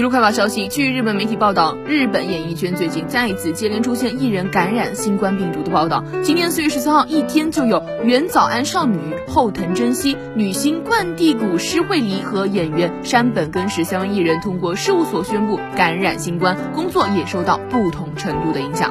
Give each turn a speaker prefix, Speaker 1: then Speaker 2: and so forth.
Speaker 1: 娱快报消息，据日本媒体报道，日本演艺圈最近再一次接连出现艺人感染新冠病毒的报道。今年四月十三号，一天就有原早安少女、后藤真希、女星冠地谷诗惠梨和演员山本根实三位艺人通过事务所宣布感染新冠，工作也受到不同程度的影响。